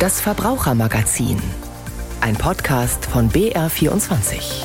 Das Verbrauchermagazin. Ein Podcast von BR24.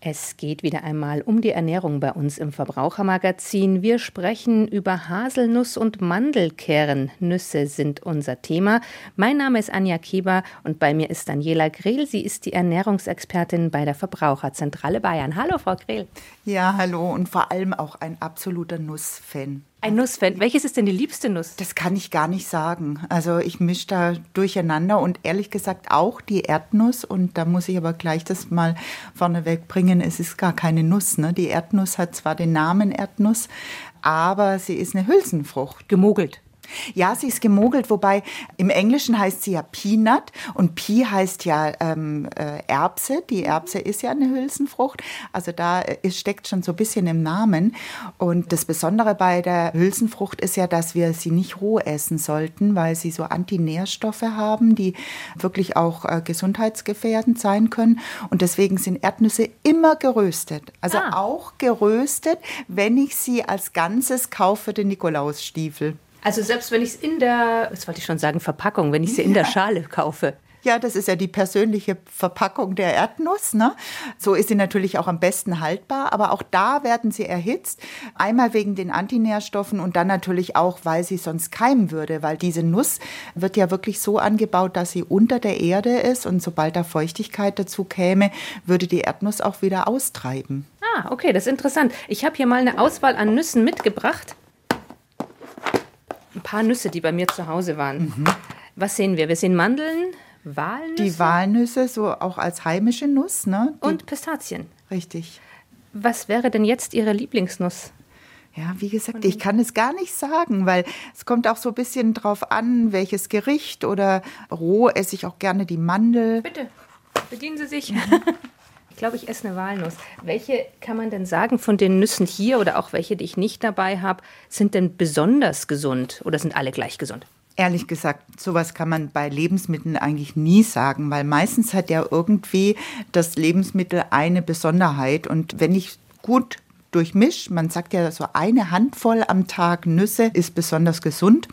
Es geht wieder einmal um die Ernährung bei uns im Verbrauchermagazin. Wir sprechen über Haselnuss und Mandelkernnüsse sind unser Thema. Mein Name ist Anja Kieber und bei mir ist Daniela Grehl. Sie ist die Ernährungsexpertin bei der Verbraucherzentrale Bayern. Hallo, Frau Grehl. Ja, hallo und vor allem auch ein absoluter Nussfan. Ein Nussfan. Welches ist denn die liebste Nuss? Das kann ich gar nicht sagen. Also ich mische da durcheinander und ehrlich gesagt auch die Erdnuss. Und da muss ich aber gleich das mal vorneweg bringen. Es ist gar keine Nuss. Ne? Die Erdnuss hat zwar den Namen Erdnuss, aber sie ist eine Hülsenfrucht. Gemogelt. Ja, sie ist gemogelt, wobei im Englischen heißt sie ja Peanut und Pi heißt ja ähm, äh, Erbse. Die Erbse ist ja eine Hülsenfrucht. Also da ist, äh, steckt schon so ein bisschen im Namen. Und das Besondere bei der Hülsenfrucht ist ja, dass wir sie nicht roh essen sollten, weil sie so Antinährstoffe haben, die wirklich auch äh, gesundheitsgefährdend sein können. Und deswegen sind Erdnüsse immer geröstet. Also ah. auch geröstet, wenn ich sie als Ganzes kaufe, den Nikolausstiefel. Also selbst wenn ich es in der, was wollte ich schon sagen, Verpackung, wenn ich sie in der Schale kaufe. Ja, das ist ja die persönliche Verpackung der Erdnuss. Ne? So ist sie natürlich auch am besten haltbar, aber auch da werden sie erhitzt. Einmal wegen den Antinährstoffen und dann natürlich auch, weil sie sonst keimen würde, weil diese Nuss wird ja wirklich so angebaut, dass sie unter der Erde ist und sobald da Feuchtigkeit dazu käme, würde die Erdnuss auch wieder austreiben. Ah, okay, das ist interessant. Ich habe hier mal eine Auswahl an Nüssen mitgebracht ein paar Nüsse, die bei mir zu Hause waren. Mhm. Was sehen wir? Wir sehen Mandeln, Walnüsse. Die Walnüsse, so auch als heimische Nuss, ne? Die Und Pistazien. Richtig. Was wäre denn jetzt Ihre Lieblingsnuss? Ja, wie gesagt, ich kann es gar nicht sagen, weil es kommt auch so ein bisschen drauf an, welches Gericht oder roh esse ich auch gerne die Mandel. Bitte, bedienen Sie sich. glaube, ich esse eine Walnuss. Welche kann man denn sagen von den Nüssen hier oder auch welche, die ich nicht dabei habe, sind denn besonders gesund oder sind alle gleich gesund? Ehrlich gesagt, sowas kann man bei Lebensmitteln eigentlich nie sagen, weil meistens hat ja irgendwie das Lebensmittel eine Besonderheit. Und wenn ich gut durchmische, man sagt ja so eine Handvoll am Tag Nüsse ist besonders gesund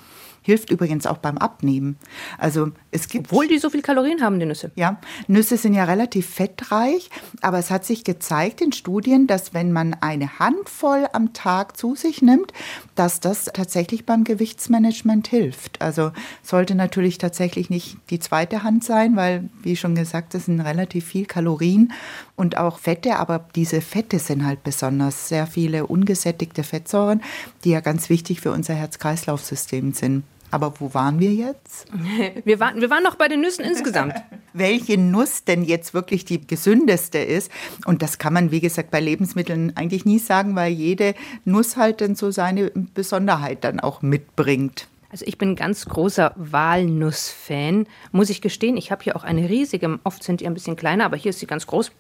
Hilft übrigens auch beim Abnehmen. Also es gibt. Obwohl die so viel Kalorien haben, die Nüsse. Ja, Nüsse sind ja relativ fettreich, aber es hat sich gezeigt in Studien, dass wenn man eine Handvoll am Tag zu sich nimmt, dass das tatsächlich beim Gewichtsmanagement hilft. Also sollte natürlich tatsächlich nicht die zweite Hand sein, weil, wie schon gesagt, das sind relativ viel Kalorien und auch Fette, aber diese Fette sind halt besonders sehr viele ungesättigte Fettsäuren, die ja ganz wichtig für unser Herz-Kreislauf-System sind. Aber wo waren wir jetzt? Wir waren, wir waren noch bei den Nüssen insgesamt. Welche Nuss denn jetzt wirklich die gesündeste ist? Und das kann man, wie gesagt, bei Lebensmitteln eigentlich nie sagen, weil jede Nuss halt dann so seine Besonderheit dann auch mitbringt. Also ich bin ein ganz großer Walnuss-Fan, muss ich gestehen. Ich habe hier auch eine riesige, oft sind die ein bisschen kleiner, aber hier ist sie ganz groß.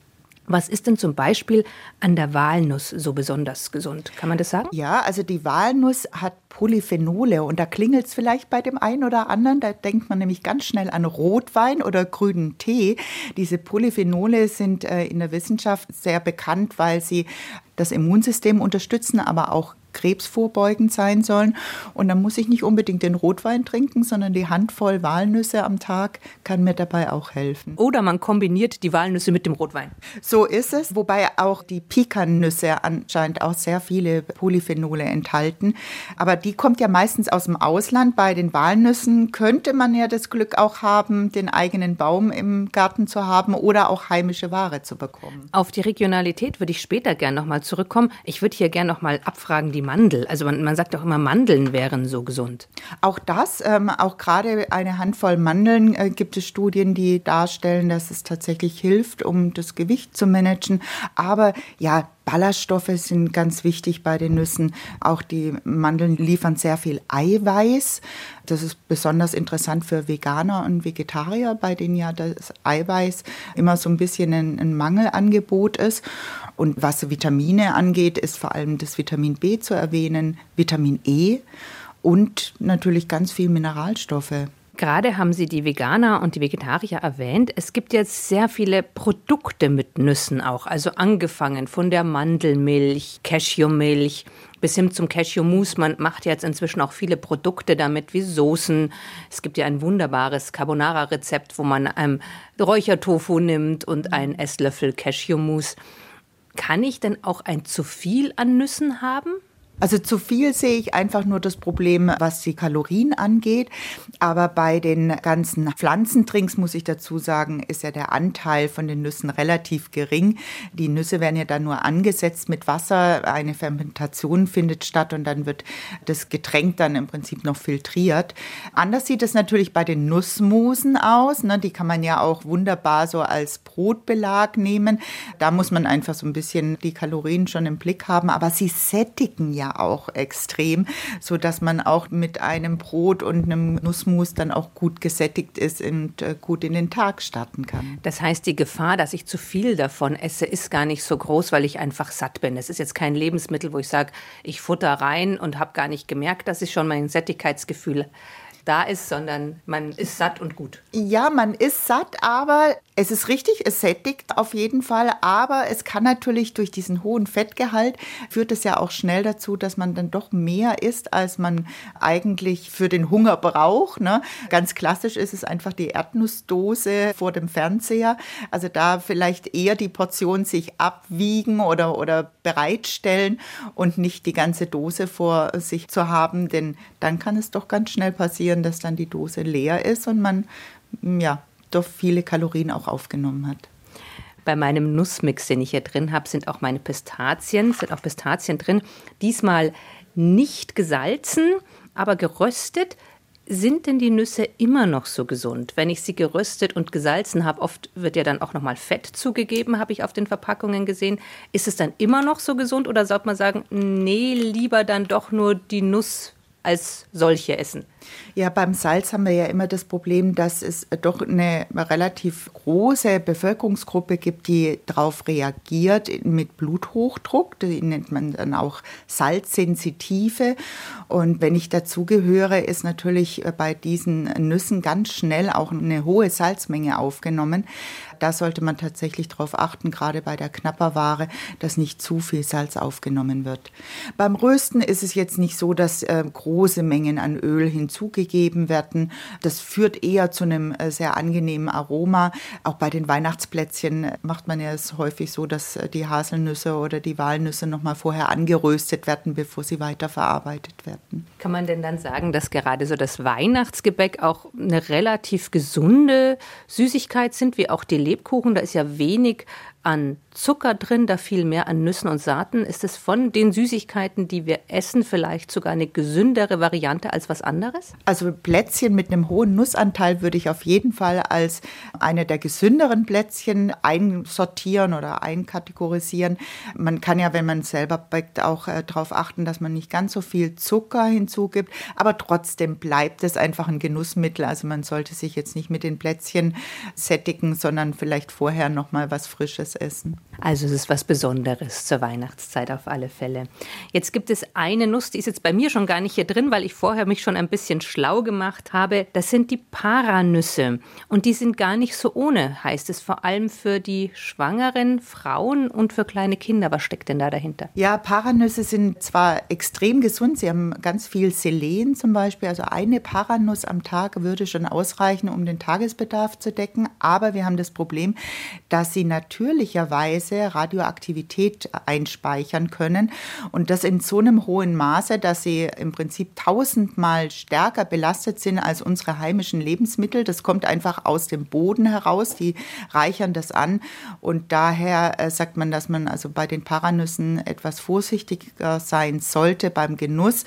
Was ist denn zum Beispiel an der Walnuss so besonders gesund? Kann man das sagen? Ja, also die Walnuss hat Polyphenole und da klingelt es vielleicht bei dem einen oder anderen. Da denkt man nämlich ganz schnell an Rotwein oder grünen Tee. Diese Polyphenole sind äh, in der Wissenschaft sehr bekannt, weil sie das Immunsystem unterstützen, aber auch krebsvorbeugend sein sollen. Und dann muss ich nicht unbedingt den Rotwein trinken, sondern die Handvoll Walnüsse am Tag kann mir dabei auch helfen. Oder man kombiniert die Walnüsse mit dem Rotwein. So ist es, wobei auch die Pikannüsse anscheinend auch sehr viele Polyphenole enthalten. Aber die kommt ja meistens aus dem Ausland. Bei den Walnüssen könnte man ja das Glück auch haben, den eigenen Baum im Garten zu haben oder auch heimische Ware zu bekommen. Auf die Regionalität würde ich später gerne nochmal zurückkommen. Ich würde hier gerne nochmal abfragen, die Mandel? Also man, man sagt auch immer, Mandeln wären so gesund. Auch das, ähm, auch gerade eine Handvoll Mandeln äh, gibt es Studien, die darstellen, dass es tatsächlich hilft, um das Gewicht zu managen. Aber ja, Ballaststoffe sind ganz wichtig bei den Nüssen. Auch die Mandeln liefern sehr viel Eiweiß. Das ist besonders interessant für Veganer und Vegetarier, bei denen ja das Eiweiß immer so ein bisschen ein, ein Mangelangebot ist. Und was Vitamine angeht, ist vor allem das Vitamin B zu erwähnen, Vitamin E und natürlich ganz viel Mineralstoffe. Gerade haben Sie die Veganer und die Vegetarier erwähnt. Es gibt jetzt sehr viele Produkte mit Nüssen auch. Also angefangen von der Mandelmilch, Cashewmilch bis hin zum Cashew-Mousse. Man macht jetzt inzwischen auch viele Produkte damit, wie Soßen. Es gibt ja ein wunderbares Carbonara-Rezept, wo man ähm, Räuchertofu nimmt und einen Esslöffel Cashew-Mousse. Kann ich denn auch ein zu viel an Nüssen haben? Also zu viel sehe ich einfach nur das Problem, was die Kalorien angeht. Aber bei den ganzen Pflanzentrinks, muss ich dazu sagen, ist ja der Anteil von den Nüssen relativ gering. Die Nüsse werden ja dann nur angesetzt mit Wasser. Eine Fermentation findet statt und dann wird das Getränk dann im Prinzip noch filtriert. Anders sieht es natürlich bei den Nussmusen aus. Ne? Die kann man ja auch wunderbar so als Brotbelag nehmen. Da muss man einfach so ein bisschen die Kalorien schon im Blick haben. Aber sie sättigen ja ja auch extrem, so dass man auch mit einem Brot und einem Nussmus dann auch gut gesättigt ist und äh, gut in den Tag starten kann. Das heißt, die Gefahr, dass ich zu viel davon esse, ist gar nicht so groß, weil ich einfach satt bin. Es ist jetzt kein Lebensmittel, wo ich sage, ich futter rein und habe gar nicht gemerkt, dass ich schon mein Sättigkeitsgefühl da ist, sondern man ist satt und gut. Ja, man ist satt, aber es ist richtig, es sättigt auf jeden Fall, aber es kann natürlich durch diesen hohen Fettgehalt führt es ja auch schnell dazu, dass man dann doch mehr isst, als man eigentlich für den Hunger braucht. Ne? Ganz klassisch ist es einfach die Erdnussdose vor dem Fernseher. Also da vielleicht eher die Portion sich abwiegen oder, oder bereitstellen und nicht die ganze Dose vor sich zu haben, denn dann kann es doch ganz schnell passieren, dass dann die Dose leer ist und man ja doch viele Kalorien auch aufgenommen hat. Bei meinem Nussmix, den ich hier drin habe, sind auch meine Pistazien, sind auch Pistazien drin. Diesmal nicht gesalzen, aber geröstet. Sind denn die Nüsse immer noch so gesund, wenn ich sie geröstet und gesalzen habe? Oft wird ja dann auch noch mal Fett zugegeben, habe ich auf den Verpackungen gesehen. Ist es dann immer noch so gesund oder sollte man sagen, nee, lieber dann doch nur die Nuss als solche essen? Ja, beim Salz haben wir ja immer das Problem, dass es doch eine relativ große Bevölkerungsgruppe gibt, die darauf reagiert mit Bluthochdruck. Die nennt man dann auch Salzsensitive. Und wenn ich dazugehöre, ist natürlich bei diesen Nüssen ganz schnell auch eine hohe Salzmenge aufgenommen. Da sollte man tatsächlich darauf achten, gerade bei der Knapperware, dass nicht zu viel Salz aufgenommen wird. Beim Rösten ist es jetzt nicht so, dass äh, große Mengen an Öl hinzugegeben gegeben werden. Das führt eher zu einem äh, sehr angenehmen Aroma. Auch bei den Weihnachtsplätzchen macht man ja es häufig so, dass äh, die Haselnüsse oder die Walnüsse noch mal vorher angeröstet werden, bevor sie weiterverarbeitet werden. Kann man denn dann sagen, dass gerade so das Weihnachtsgebäck auch eine relativ gesunde Süßigkeit sind, wie auch die Lebkuchen? Da ist ja wenig an Zucker drin, da viel mehr an Nüssen und Saaten. Ist es von den Süßigkeiten, die wir essen, vielleicht sogar eine gesündere Variante als was anderes? Also Plätzchen mit einem hohen Nussanteil würde ich auf jeden Fall als eine der gesünderen Plätzchen einsortieren oder einkategorisieren. Man kann ja, wenn man selber backt, auch äh, darauf achten, dass man nicht ganz so viel Zucker hinzugibt, aber trotzdem bleibt es einfach ein Genussmittel. Also man sollte sich jetzt nicht mit den Plätzchen sättigen, sondern vielleicht vorher noch mal was Frisches essen. Also es ist was Besonderes zur Weihnachtszeit auf alle Fälle. Jetzt gibt es eine Nuss, die ist jetzt bei mir schon gar nicht hier drin, weil ich vorher mich schon ein bisschen schlau gemacht habe. Das sind die Paranüsse. Und die sind gar nicht so ohne, heißt es vor allem für die schwangeren Frauen und für kleine Kinder. Was steckt denn da dahinter? Ja, Paranüsse sind zwar extrem gesund, sie haben ganz viel Selen zum Beispiel. Also eine Paranuss am Tag würde schon ausreichen, um den Tagesbedarf zu decken. Aber wir haben das Problem, dass sie natürlich natürlicherweise Radioaktivität einspeichern können und das in so einem hohen Maße, dass sie im Prinzip tausendmal stärker belastet sind als unsere heimischen Lebensmittel. Das kommt einfach aus dem Boden heraus, die reichern das an und daher äh, sagt man, dass man also bei den Paranüssen etwas vorsichtiger sein sollte beim Genuss.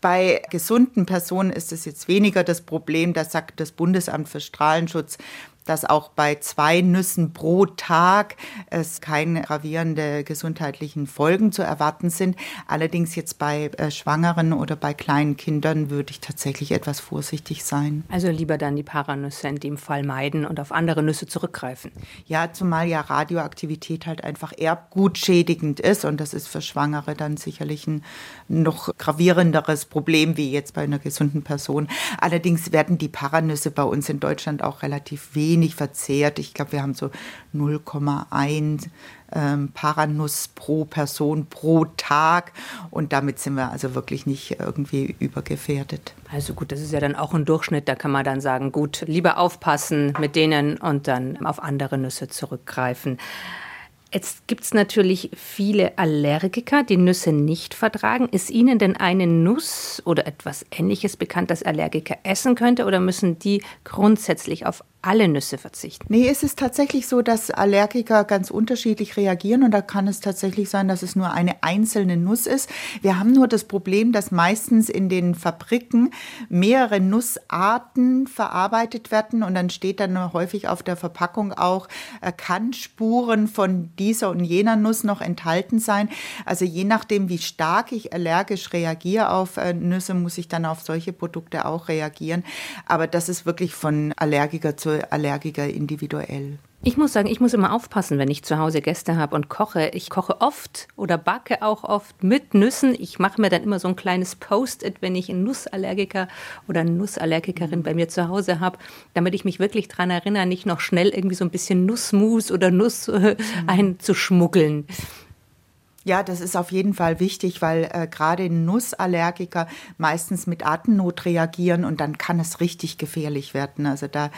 Bei gesunden Personen ist es jetzt weniger das Problem, das sagt das Bundesamt für Strahlenschutz, dass auch bei zwei Nüssen pro Tag es keine gravierende gesundheitlichen Folgen zu erwarten sind. Allerdings jetzt bei äh, Schwangeren oder bei kleinen Kindern würde ich tatsächlich etwas vorsichtig sein. Also lieber dann die Paranüsse in dem Fall meiden und auf andere Nüsse zurückgreifen. Ja, zumal ja Radioaktivität halt einfach erbgutschädigend ist und das ist für Schwangere dann sicherlich ein noch gravierenderes Problem wie jetzt bei einer gesunden Person. Allerdings werden die Paranüsse bei uns in Deutschland auch relativ wenig verzehrt. Ich glaube, wir haben so 0,1 ähm, Paranuss pro Person pro Tag. Und damit sind wir also wirklich nicht irgendwie übergefährdet. Also gut, das ist ja dann auch ein Durchschnitt. Da kann man dann sagen, gut, lieber aufpassen mit denen und dann auf andere Nüsse zurückgreifen. Jetzt gibt es natürlich viele Allergiker, die Nüsse nicht vertragen. Ist Ihnen denn eine Nuss oder etwas Ähnliches bekannt, das Allergiker essen könnte oder müssen die grundsätzlich auf alle Nüsse verzichten? Nee, es ist tatsächlich so, dass Allergiker ganz unterschiedlich reagieren und da kann es tatsächlich sein, dass es nur eine einzelne Nuss ist. Wir haben nur das Problem, dass meistens in den Fabriken mehrere Nussarten verarbeitet werden und dann steht dann häufig auf der Verpackung auch, äh, kann Spuren von dieser und jener Nuss noch enthalten sein. Also je nachdem, wie stark ich allergisch reagiere auf äh, Nüsse, muss ich dann auf solche Produkte auch reagieren. Aber das ist wirklich von Allergiker zu Allergiker individuell. Ich muss sagen, ich muss immer aufpassen, wenn ich zu Hause Gäste habe und koche. Ich koche oft oder backe auch oft mit Nüssen. Ich mache mir dann immer so ein kleines Post-it, wenn ich einen Nussallergiker oder eine Nussallergikerin bei mir zu Hause habe, damit ich mich wirklich daran erinnere, nicht noch schnell irgendwie so ein bisschen Nussmus oder Nuss äh, einzuschmuggeln. Ja, das ist auf jeden Fall wichtig, weil äh, gerade Nussallergiker meistens mit Atemnot reagieren und dann kann es richtig gefährlich werden. Also da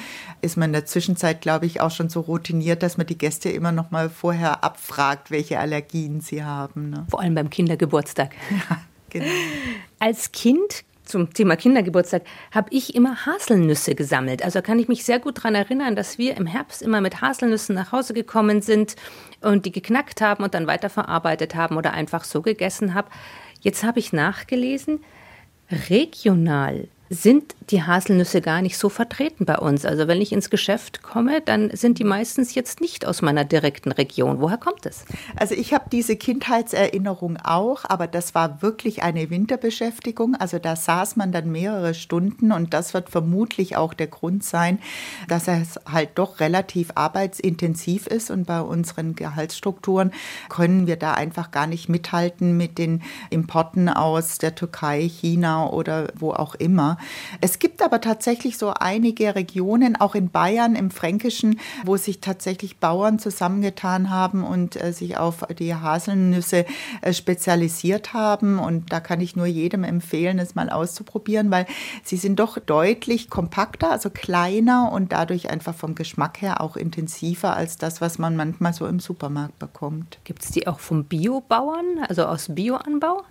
ist man in der Zwischenzeit, glaube ich, auch schon so routiniert, dass man die Gäste immer noch mal vorher abfragt, welche Allergien sie haben. Ne? Vor allem beim Kindergeburtstag. Ja, genau. Als Kind zum Thema Kindergeburtstag habe ich immer Haselnüsse gesammelt. Also kann ich mich sehr gut daran erinnern, dass wir im Herbst immer mit Haselnüssen nach Hause gekommen sind und die geknackt haben und dann weiterverarbeitet haben oder einfach so gegessen habe. Jetzt habe ich nachgelesen, regional sind die Haselnüsse gar nicht so vertreten bei uns. Also wenn ich ins Geschäft komme, dann sind die meistens jetzt nicht aus meiner direkten Region. Woher kommt es? Also ich habe diese Kindheitserinnerung auch, aber das war wirklich eine Winterbeschäftigung. Also da saß man dann mehrere Stunden und das wird vermutlich auch der Grund sein, dass es halt doch relativ arbeitsintensiv ist und bei unseren Gehaltsstrukturen können wir da einfach gar nicht mithalten mit den Importen aus der Türkei, China oder wo auch immer. Es gibt aber tatsächlich so einige Regionen, auch in Bayern, im Fränkischen, wo sich tatsächlich Bauern zusammengetan haben und äh, sich auf die Haselnüsse äh, spezialisiert haben. Und da kann ich nur jedem empfehlen, es mal auszuprobieren, weil sie sind doch deutlich kompakter, also kleiner und dadurch einfach vom Geschmack her auch intensiver als das, was man manchmal so im Supermarkt bekommt. Gibt es die auch vom Biobauern, also aus Bioanbau?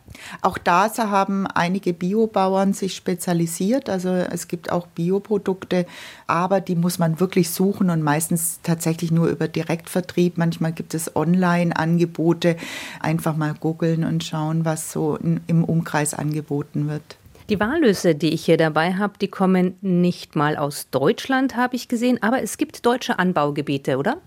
Auch da haben einige Biobauern sich spezialisiert. Also es gibt auch Bioprodukte, aber die muss man wirklich suchen und meistens tatsächlich nur über Direktvertrieb. Manchmal gibt es Online-Angebote. Einfach mal googeln und schauen, was so im Umkreis angeboten wird. Die Walnüsse, die ich hier dabei habe, die kommen nicht mal aus Deutschland, habe ich gesehen, aber es gibt deutsche Anbaugebiete, oder?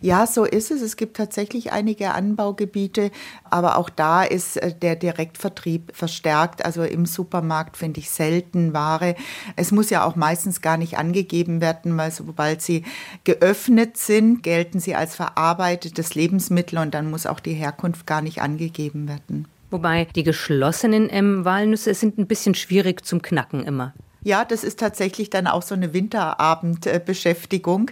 Ja, so ist es. Es gibt tatsächlich einige Anbaugebiete, aber auch da ist äh, der Direktvertrieb verstärkt. Also im Supermarkt finde ich selten Ware. Es muss ja auch meistens gar nicht angegeben werden, weil sobald sie geöffnet sind, gelten sie als verarbeitetes Lebensmittel und dann muss auch die Herkunft gar nicht angegeben werden. Wobei die geschlossenen ähm, Walnüsse sind ein bisschen schwierig zum Knacken immer. Ja, das ist tatsächlich dann auch so eine Winterabendbeschäftigung.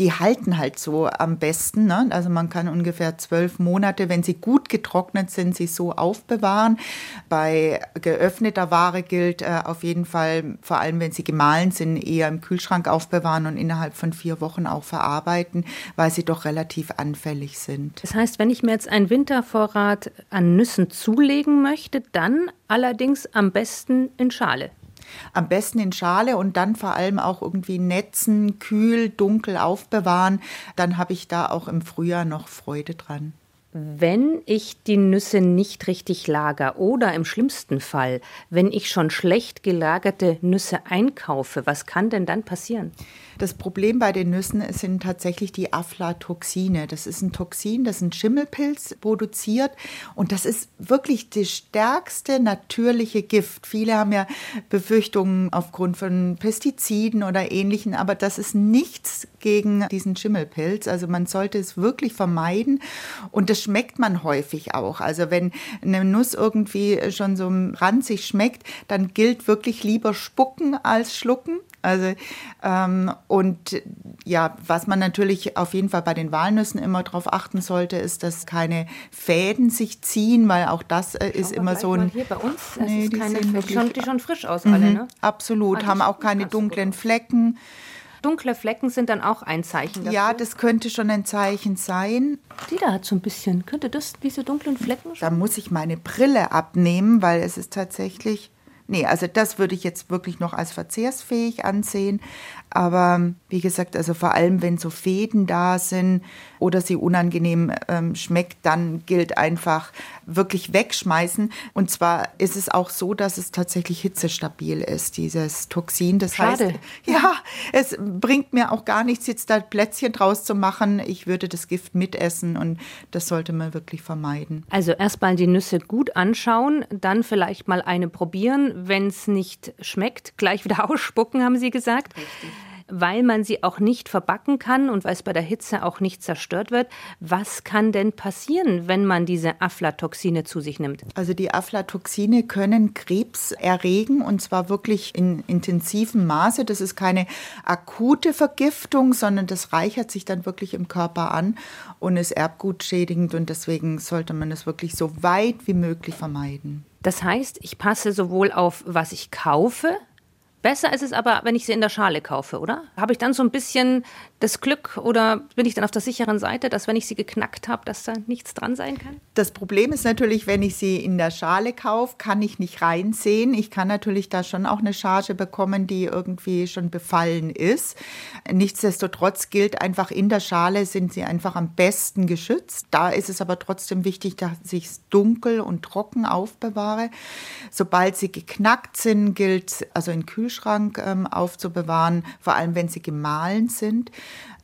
Die halten halt so am besten. Ne? Also man kann ungefähr zwölf Monate, wenn sie gut getrocknet sind, sie so aufbewahren. Bei geöffneter Ware gilt äh, auf jeden Fall, vor allem wenn sie gemahlen sind, eher im Kühlschrank aufbewahren und innerhalb von vier Wochen auch verarbeiten, weil sie doch relativ anfällig sind. Das heißt, wenn ich mir jetzt einen Wintervorrat an Nüssen zulegen möchte, dann allerdings am besten in Schale. Am besten in Schale und dann vor allem auch irgendwie netzen, kühl, dunkel aufbewahren. Dann habe ich da auch im Frühjahr noch Freude dran. Wenn ich die Nüsse nicht richtig lager oder im schlimmsten Fall, wenn ich schon schlecht gelagerte Nüsse einkaufe, was kann denn dann passieren? Das Problem bei den Nüssen sind tatsächlich die Aflatoxine. Das ist ein Toxin, das ein Schimmelpilz produziert und das ist wirklich das stärkste natürliche Gift. Viele haben ja Befürchtungen aufgrund von Pestiziden oder ähnlichen, aber das ist nichts gegen diesen Schimmelpilz. Also man sollte es wirklich vermeiden und das schmeckt man häufig auch. Also wenn eine Nuss irgendwie schon so ranzig schmeckt, dann gilt wirklich lieber spucken als schlucken. Also ähm, und ja, was man natürlich auf jeden Fall bei den Walnüssen immer darauf achten sollte, ist, dass keine Fäden sich ziehen, weil auch das äh, ist immer so ein. hier bei uns, nee, ist keine die, sehen schon, die schon frisch aus mhm, alle, ne? Absolut, ah, haben auch keine dunklen Flecken. Dunkle Flecken sind dann auch ein Zeichen dafür. Ja, das könnte schon ein Zeichen sein. Die da hat so ein bisschen. Könnte das diese dunklen Flecken schon? Da muss ich meine Brille abnehmen, weil es ist tatsächlich Nee, also das würde ich jetzt wirklich noch als verzehrsfähig ansehen. Aber wie gesagt, also vor allem, wenn so Fäden da sind oder sie unangenehm ähm, schmeckt, dann gilt einfach wirklich wegschmeißen. Und zwar ist es auch so, dass es tatsächlich hitzestabil ist, dieses Toxin. Das Schade. heißt, ja, es bringt mir auch gar nichts, jetzt da Plätzchen draus zu machen. Ich würde das Gift mitessen und das sollte man wirklich vermeiden. Also erstmal die Nüsse gut anschauen, dann vielleicht mal eine probieren. Wenn es nicht schmeckt, gleich wieder ausspucken, haben Sie gesagt. Richtig weil man sie auch nicht verbacken kann und weil es bei der Hitze auch nicht zerstört wird. Was kann denn passieren, wenn man diese Aflatoxine zu sich nimmt? Also die Aflatoxine können Krebs erregen und zwar wirklich in intensivem Maße. Das ist keine akute Vergiftung, sondern das reichert sich dann wirklich im Körper an und ist erbgutschädigend und deswegen sollte man es wirklich so weit wie möglich vermeiden. Das heißt, ich passe sowohl auf, was ich kaufe, Besser ist es aber, wenn ich sie in der Schale kaufe, oder? Habe ich dann so ein bisschen das Glück oder bin ich dann auf der sicheren Seite, dass wenn ich sie geknackt habe, dass da nichts dran sein kann? Das Problem ist natürlich, wenn ich sie in der Schale kaufe, kann ich nicht reinsehen. Ich kann natürlich da schon auch eine Charge bekommen, die irgendwie schon befallen ist. Nichtsdestotrotz gilt einfach, in der Schale sind sie einfach am besten geschützt. Da ist es aber trotzdem wichtig, dass ich es dunkel und trocken aufbewahre. Sobald sie geknackt sind, gilt also in Kühl Kühlschrank ähm, aufzubewahren, vor allem wenn sie gemahlen sind.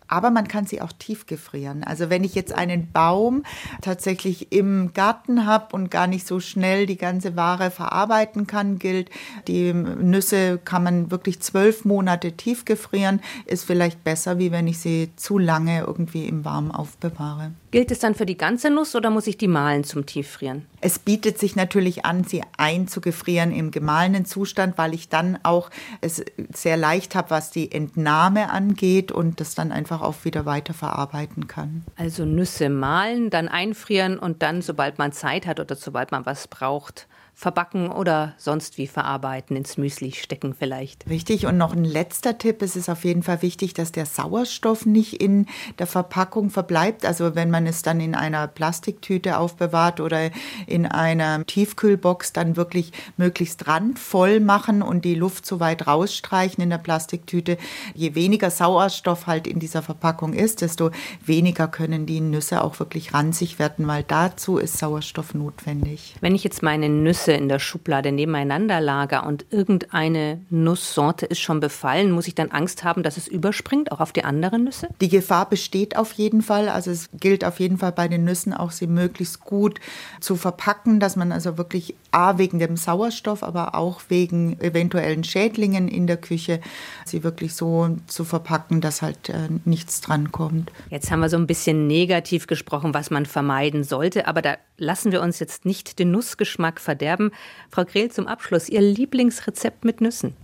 Aber man kann sie auch tiefgefrieren. Also wenn ich jetzt einen Baum tatsächlich im Garten habe und gar nicht so schnell die ganze Ware verarbeiten kann, gilt, die Nüsse kann man wirklich zwölf Monate tiefgefrieren, ist vielleicht besser, wie wenn ich sie zu lange irgendwie im Warmen aufbewahre. Gilt es dann für die ganze Nuss oder muss ich die mahlen zum Tieffrieren? Es bietet sich natürlich an, sie einzugefrieren im gemahlenen Zustand, weil ich dann auch es sehr leicht habe, was die Entnahme angeht und das dann einfach auch wieder weiterverarbeiten kann. Also Nüsse mahlen, dann einfrieren und dann, sobald man Zeit hat oder sobald man was braucht, verbacken oder sonst wie verarbeiten, ins Müsli stecken vielleicht. Richtig. Und noch ein letzter Tipp. Es ist auf jeden Fall wichtig, dass der Sauerstoff nicht in der Verpackung verbleibt. Also wenn man es dann in einer Plastiktüte aufbewahrt oder in einer Tiefkühlbox, dann wirklich möglichst randvoll machen und die Luft so weit rausstreichen in der Plastiktüte. Je weniger Sauerstoff halt in dieser Verpackung ist, desto weniger können die Nüsse auch wirklich ranzig werden, weil dazu ist Sauerstoff notwendig. Wenn ich jetzt meine Nüsse Nüsse in der Schublade nebeneinander lager und irgendeine Nusssorte ist schon befallen, muss ich dann Angst haben, dass es überspringt, auch auf die anderen Nüsse? Die Gefahr besteht auf jeden Fall. Also es gilt auf jeden Fall bei den Nüssen auch, sie möglichst gut zu verpacken, dass man also wirklich A wegen dem Sauerstoff, aber auch wegen eventuellen Schädlingen in der Küche sie wirklich so zu verpacken, dass halt äh, nichts dran kommt. Jetzt haben wir so ein bisschen negativ gesprochen, was man vermeiden sollte, aber da lassen wir uns jetzt nicht den Nussgeschmack verderben. Frau Grehl, zum Abschluss, Ihr Lieblingsrezept mit Nüssen?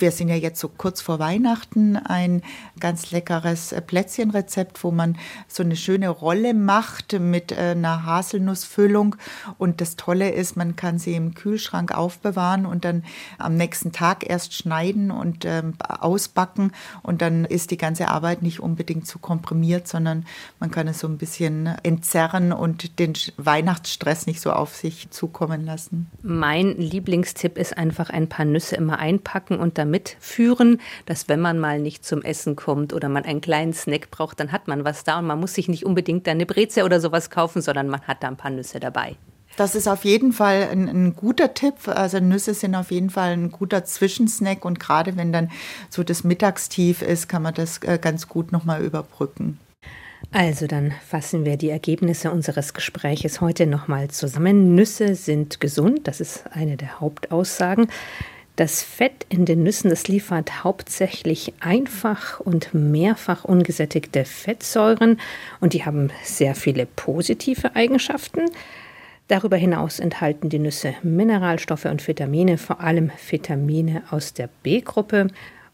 Wir sind ja jetzt so kurz vor Weihnachten ein ganz leckeres Plätzchenrezept, wo man so eine schöne Rolle macht mit äh, einer Haselnussfüllung. Und das Tolle ist, man kann sie im Kühlschrank aufbewahren und dann am nächsten Tag erst schneiden und ähm, ausbacken. Und dann ist die ganze Arbeit nicht unbedingt zu komprimiert, sondern man kann es so ein bisschen entzerren und den Weihnachtsstress nicht so auf sich zukommen lassen. Mein Lieblingstipp ist einfach ein paar Nüsse immer einpacken und dann Koffer mitführen, dass wenn man mal nicht zum Essen kommt oder man einen kleinen Snack braucht, dann hat man was da und man muss sich nicht unbedingt eine Breze oder sowas kaufen, sondern man hat da ein paar Nüsse dabei. Das ist auf jeden Fall ein, ein, guter Tipp. Also Nüsse sind auf jeden Fall ein guter Zwischensnack und gerade wenn dann so das Mittagstief ist, kann man das äh, ganz gut nochmal überbrücken. Also dann fassen wir die Ergebnisse unseres Gespräches heute nochmal zusammen. Nüsse sind gesund, das ist eine der Hauptaussagen. Das Fett in den Nüssen, das liefert hauptsächlich einfach und mehrfach ungesättigte Fettsäuren und die haben sehr viele positive Eigenschaften. Darüber hinaus enthalten die Nüsse Mineralstoffe und Vitamine, vor allem Vitamine aus der B-Gruppe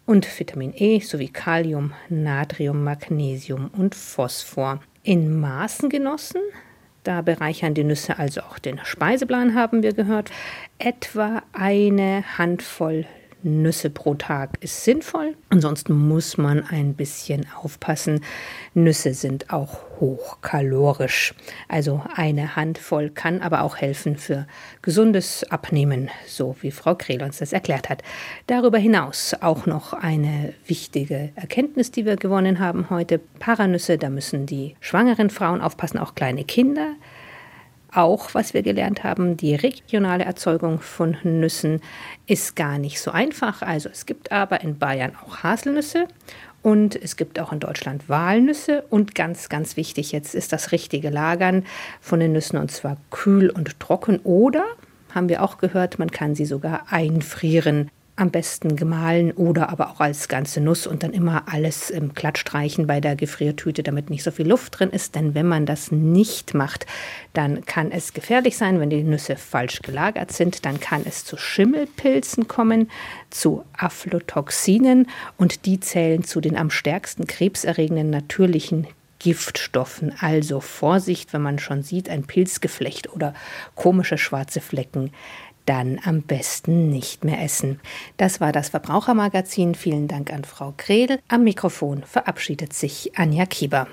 und Vitamin E sowie Kalium, Natrium, Magnesium und Phosphor. In Maßen genossen, da bereichern die Nüsse also auch den Speiseplan, haben wir gehört. Etwa eine Handvoll Nüsse pro Tag ist sinnvoll. Ansonsten muss man ein bisschen aufpassen. Nüsse sind auch hochkalorisch. Also eine Handvoll kann aber auch helfen für gesundes Abnehmen, so wie Frau Krehl uns das erklärt hat. Darüber hinaus auch noch eine wichtige Erkenntnis, die wir gewonnen haben heute. Paranüsse, da müssen die schwangeren Frauen aufpassen, auch kleine Kinder. Auch, was wir gelernt haben, die regionale Erzeugung von Nüssen ist gar nicht so einfach. Also es gibt aber in Bayern auch Haselnüsse und es gibt auch in Deutschland Walnüsse. Und ganz, ganz wichtig, jetzt ist das richtige Lagern von den Nüssen und zwar kühl und trocken. Oder, haben wir auch gehört, man kann sie sogar einfrieren am besten gemahlen oder aber auch als ganze Nuss und dann immer alles im glatt streichen bei der Gefriertüte, damit nicht so viel Luft drin ist. Denn wenn man das nicht macht, dann kann es gefährlich sein, wenn die Nüsse falsch gelagert sind. Dann kann es zu Schimmelpilzen kommen, zu Aflotoxinen und die zählen zu den am stärksten krebserregenden natürlichen Giftstoffen. Also Vorsicht, wenn man schon sieht, ein Pilzgeflecht oder komische schwarze Flecken dann am besten nicht mehr essen. Das war das Verbrauchermagazin. Vielen Dank an Frau Kredel. Am Mikrofon verabschiedet sich Anja Kieber.